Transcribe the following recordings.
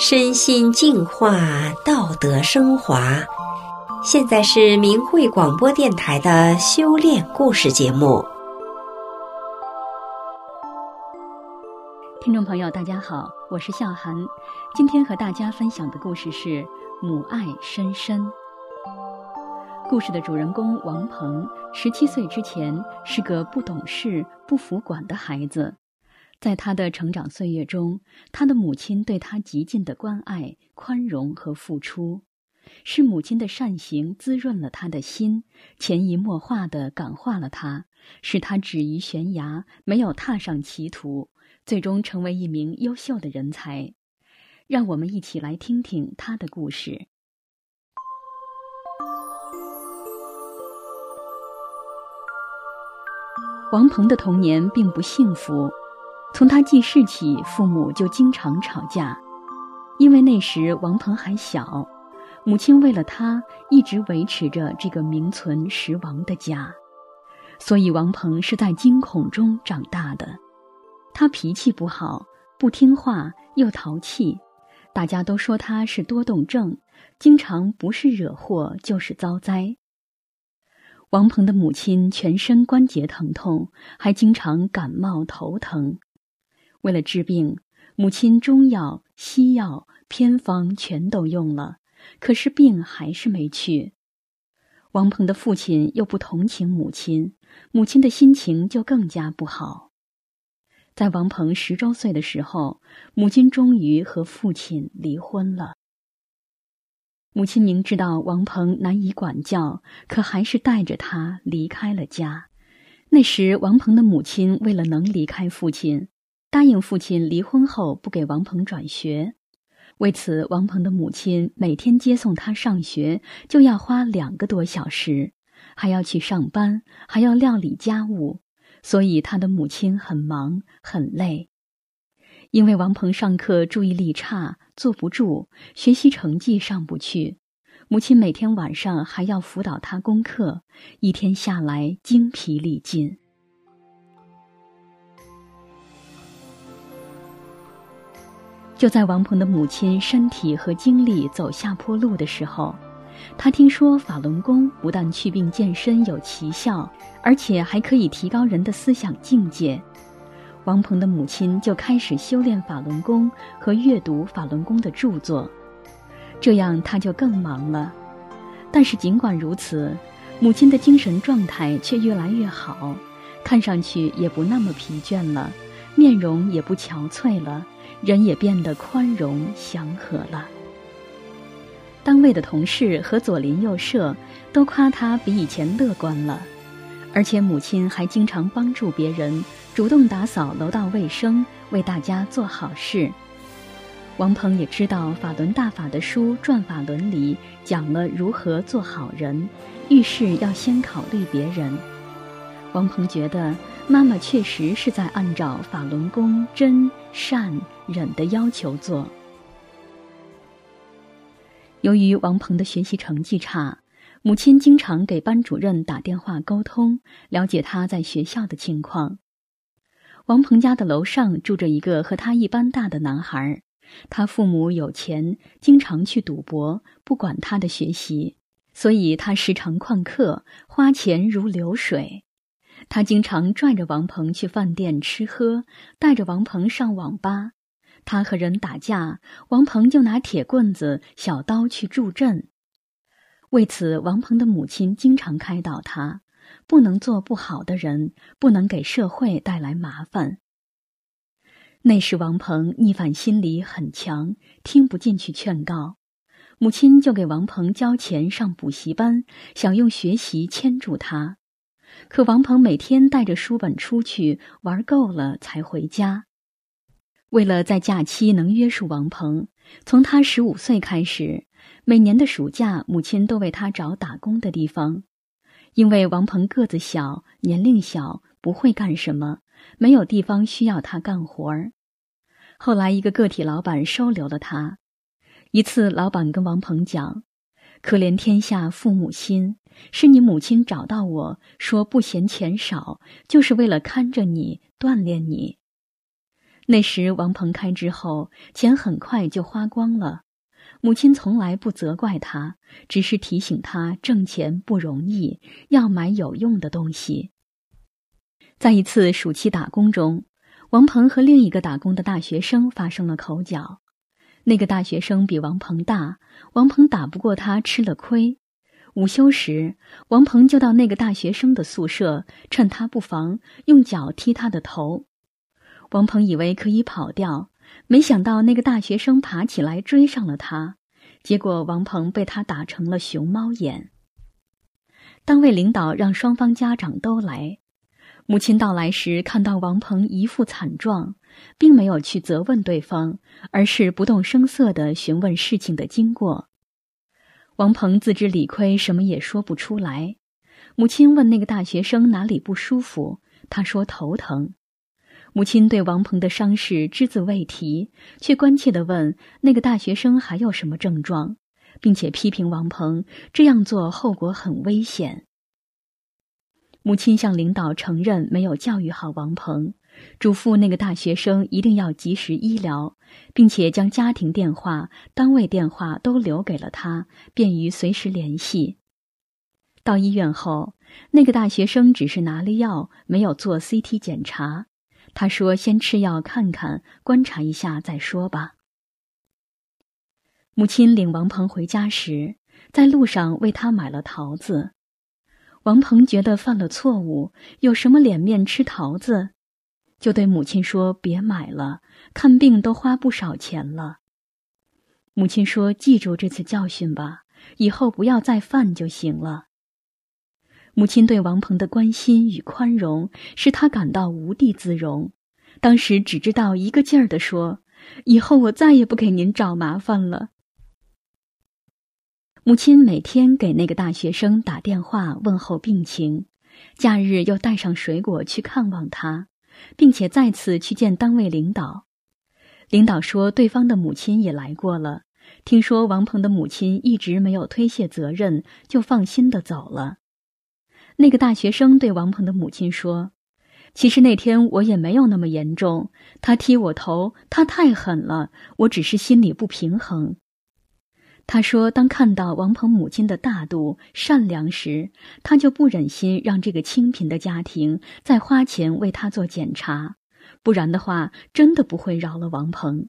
身心净化，道德升华。现在是明慧广播电台的修炼故事节目。听众朋友，大家好，我是笑涵。今天和大家分享的故事是母爱深深。故事的主人公王鹏，十七岁之前是个不懂事、不服管的孩子。在他的成长岁月中，他的母亲对他极尽的关爱、宽容和付出，是母亲的善行滋润了他的心，潜移默化地感化了他，使他止于悬崖，没有踏上歧途，最终成为一名优秀的人才。让我们一起来听听他的故事。王鹏的童年并不幸福。从他记事起，父母就经常吵架，因为那时王鹏还小，母亲为了他一直维持着这个名存实亡的家，所以王鹏是在惊恐中长大的。他脾气不好，不听话又淘气，大家都说他是多动症，经常不是惹祸就是遭灾。王鹏的母亲全身关节疼痛，还经常感冒头疼。为了治病，母亲中药、西药、偏方全都用了，可是病还是没去。王鹏的父亲又不同情母亲，母亲的心情就更加不好。在王鹏十周岁的时候，母亲终于和父亲离婚了。母亲明知道王鹏难以管教，可还是带着他离开了家。那时，王鹏的母亲为了能离开父亲。答应父亲离婚后不给王鹏转学，为此，王鹏的母亲每天接送他上学就要花两个多小时，还要去上班，还要料理家务，所以他的母亲很忙很累。因为王鹏上课注意力差，坐不住，学习成绩上不去，母亲每天晚上还要辅导他功课，一天下来精疲力尽。就在王鹏的母亲身体和精力走下坡路的时候，他听说法轮功不但祛病健身有奇效，而且还可以提高人的思想境界。王鹏的母亲就开始修炼法轮功和阅读法轮功的著作，这样他就更忙了。但是尽管如此，母亲的精神状态却越来越好，看上去也不那么疲倦了，面容也不憔悴了。人也变得宽容祥和了。单位的同事和左邻右舍都夸他比以前乐观了，而且母亲还经常帮助别人，主动打扫楼道卫生，为大家做好事。王鹏也知道法轮大法的书《转法轮》里讲了如何做好人，遇事要先考虑别人。王鹏觉得妈妈确实是在按照法轮功真善。忍的要求做。由于王鹏的学习成绩差，母亲经常给班主任打电话沟通，了解他在学校的情况。王鹏家的楼上住着一个和他一般大的男孩，他父母有钱，经常去赌博，不管他的学习，所以他时常旷课，花钱如流水。他经常拽着王鹏去饭店吃喝，带着王鹏上网吧。他和人打架，王鹏就拿铁棍子、小刀去助阵。为此，王鹏的母亲经常开导他，不能做不好的人，不能给社会带来麻烦。那时，王鹏逆反心理很强，听不进去劝告，母亲就给王鹏交钱上补习班，想用学习牵住他。可王鹏每天带着书本出去玩够了才回家。为了在假期能约束王鹏，从他十五岁开始，每年的暑假，母亲都为他找打工的地方。因为王鹏个子小，年龄小，不会干什么，没有地方需要他干活儿。后来，一个个体老板收留了他。一次，老板跟王鹏讲：“可怜天下父母心，是你母亲找到我说不嫌钱少，就是为了看着你，锻炼你。”那时王鹏开之后，钱很快就花光了。母亲从来不责怪他，只是提醒他挣钱不容易，要买有用的东西。在一次暑期打工中，王鹏和另一个打工的大学生发生了口角。那个大学生比王鹏大，王鹏打不过他，吃了亏。午休时，王鹏就到那个大学生的宿舍，趁他不防，用脚踢他的头。王鹏以为可以跑掉。没想到那个大学生爬起来追上了他，结果王鹏被他打成了熊猫眼。单位领导让双方家长都来，母亲到来时看到王鹏一副惨状，并没有去责问对方，而是不动声色地询问事情的经过。王鹏自知理亏，什么也说不出来。母亲问那个大学生哪里不舒服，他说头疼。母亲对王鹏的伤势只字未提，却关切地问那个大学生还有什么症状，并且批评王鹏这样做后果很危险。母亲向领导承认没有教育好王鹏，嘱咐那个大学生一定要及时医疗，并且将家庭电话、单位电话都留给了他，便于随时联系。到医院后，那个大学生只是拿了药，没有做 CT 检查。他说：“先吃药看看，观察一下再说吧。”母亲领王鹏回家时，在路上为他买了桃子。王鹏觉得犯了错误，有什么脸面吃桃子，就对母亲说：“别买了，看病都花不少钱了。”母亲说：“记住这次教训吧，以后不要再犯就行了。”母亲对王鹏的关心与宽容，使他感到无地自容。当时只知道一个劲儿地说：“以后我再也不给您找麻烦了。”母亲每天给那个大学生打电话问候病情，假日又带上水果去看望他，并且再次去见单位领导。领导说，对方的母亲也来过了，听说王鹏的母亲一直没有推卸责任，就放心的走了。那个大学生对王鹏的母亲说：“其实那天我也没有那么严重，他踢我头，他太狠了，我只是心里不平衡。”他说：“当看到王鹏母亲的大度、善良时，他就不忍心让这个清贫的家庭再花钱为他做检查，不然的话，真的不会饶了王鹏。”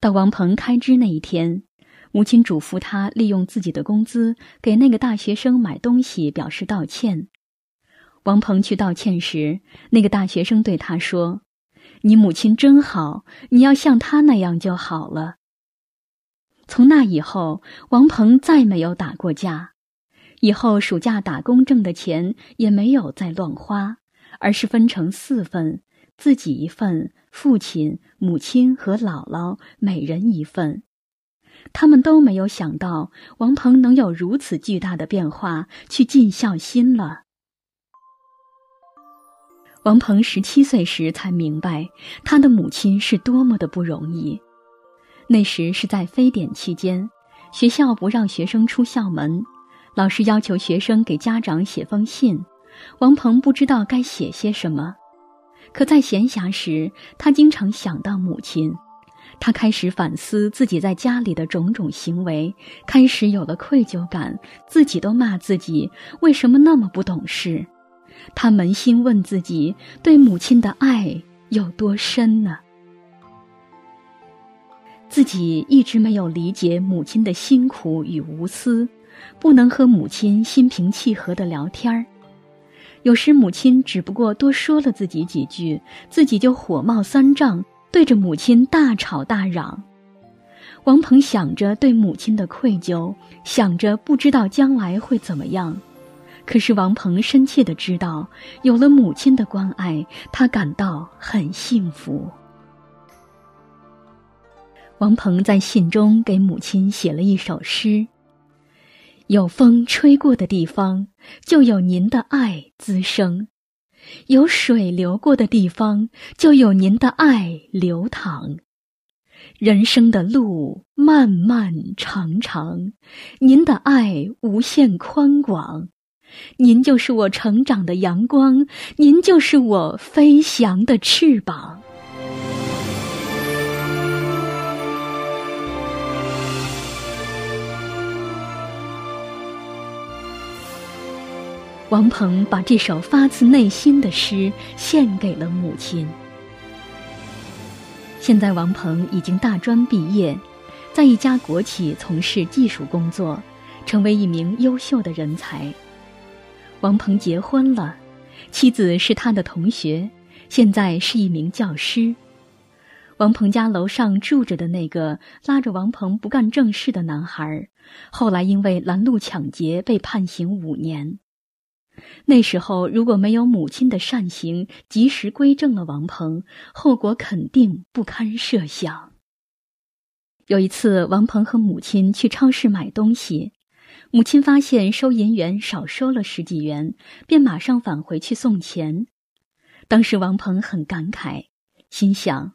到王鹏开支那一天。母亲嘱咐他利用自己的工资给那个大学生买东西，表示道歉。王鹏去道歉时，那个大学生对他说：“你母亲真好，你要像她那样就好了。”从那以后，王鹏再没有打过架。以后暑假打工挣的钱也没有再乱花，而是分成四份，自己一份，父亲、母亲和姥姥每人一份。他们都没有想到王鹏能有如此巨大的变化，去尽孝心了。王鹏十七岁时才明白他的母亲是多么的不容易。那时是在非典期间，学校不让学生出校门，老师要求学生给家长写封信。王鹏不知道该写些什么，可在闲暇时，他经常想到母亲。他开始反思自己在家里的种种行为，开始有了愧疚感，自己都骂自己为什么那么不懂事。他扪心问自己，对母亲的爱有多深呢？自己一直没有理解母亲的辛苦与无私，不能和母亲心平气和的聊天儿。有时母亲只不过多说了自己几句，自己就火冒三丈。对着母亲大吵大嚷，王鹏想着对母亲的愧疚，想着不知道将来会怎么样。可是王鹏深切的知道，有了母亲的关爱，他感到很幸福。王鹏在信中给母亲写了一首诗：“有风吹过的地方，就有您的爱滋生。”有水流过的地方，就有您的爱流淌。人生的路漫漫长长，您的爱无限宽广。您就是我成长的阳光，您就是我飞翔的翅膀。王鹏把这首发自内心的诗献给了母亲。现在，王鹏已经大专毕业，在一家国企从事技术工作，成为一名优秀的人才。王鹏结婚了，妻子是他的同学，现在是一名教师。王鹏家楼上住着的那个拉着王鹏不干正事的男孩，后来因为拦路抢劫被判刑五年。那时候，如果没有母亲的善行，及时归正了王鹏，后果肯定不堪设想。有一次，王鹏和母亲去超市买东西，母亲发现收银员少收了十几元，便马上返回去送钱。当时，王鹏很感慨，心想：“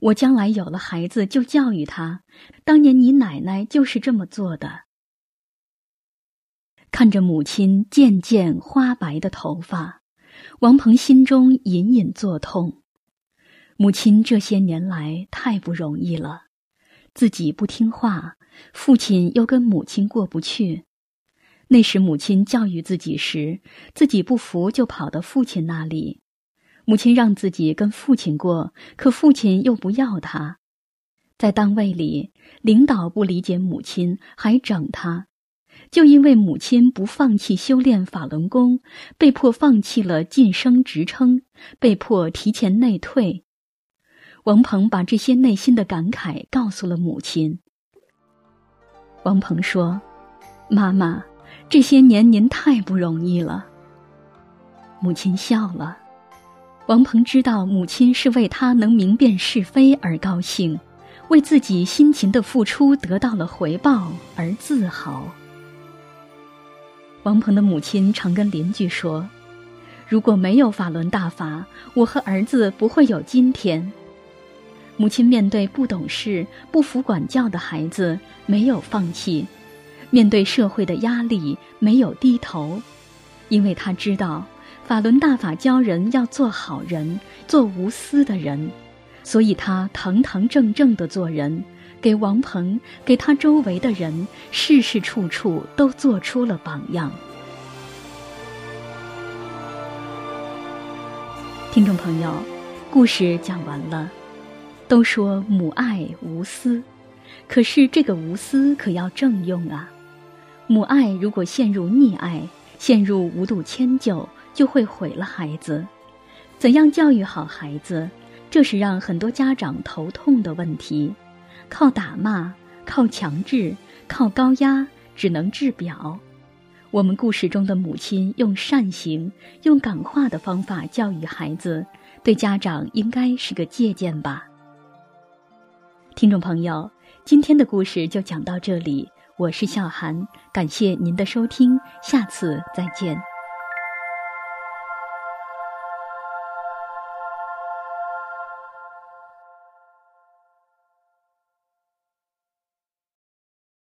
我将来有了孩子，就教育他，当年你奶奶就是这么做的。”看着母亲渐渐花白的头发，王鹏心中隐隐作痛。母亲这些年来太不容易了，自己不听话，父亲又跟母亲过不去。那时母亲教育自己时，自己不服就跑到父亲那里，母亲让自己跟父亲过，可父亲又不要他。在单位里，领导不理解母亲，还整他。就因为母亲不放弃修炼法轮功，被迫放弃了晋升职称，被迫提前内退。王鹏把这些内心的感慨告诉了母亲。王鹏说：“妈妈，这些年您太不容易了。”母亲笑了。王鹏知道母亲是为他能明辨是非而高兴，为自己辛勤的付出得到了回报而自豪。王鹏的母亲常跟邻居说：“如果没有法轮大法，我和儿子不会有今天。”母亲面对不懂事、不服管教的孩子，没有放弃；面对社会的压力，没有低头，因为他知道法轮大法教人要做好人，做无私的人，所以他堂堂正正的做人。给王鹏，给他周围的人，事事处处都做出了榜样。听众朋友，故事讲完了。都说母爱无私，可是这个无私可要正用啊。母爱如果陷入溺爱，陷入无度迁就，就会毁了孩子。怎样教育好孩子，这是让很多家长头痛的问题。靠打骂，靠强制，靠高压，只能治表。我们故事中的母亲用善行、用感化的方法教育孩子，对家长应该是个借鉴吧。听众朋友，今天的故事就讲到这里，我是笑涵，感谢您的收听，下次再见。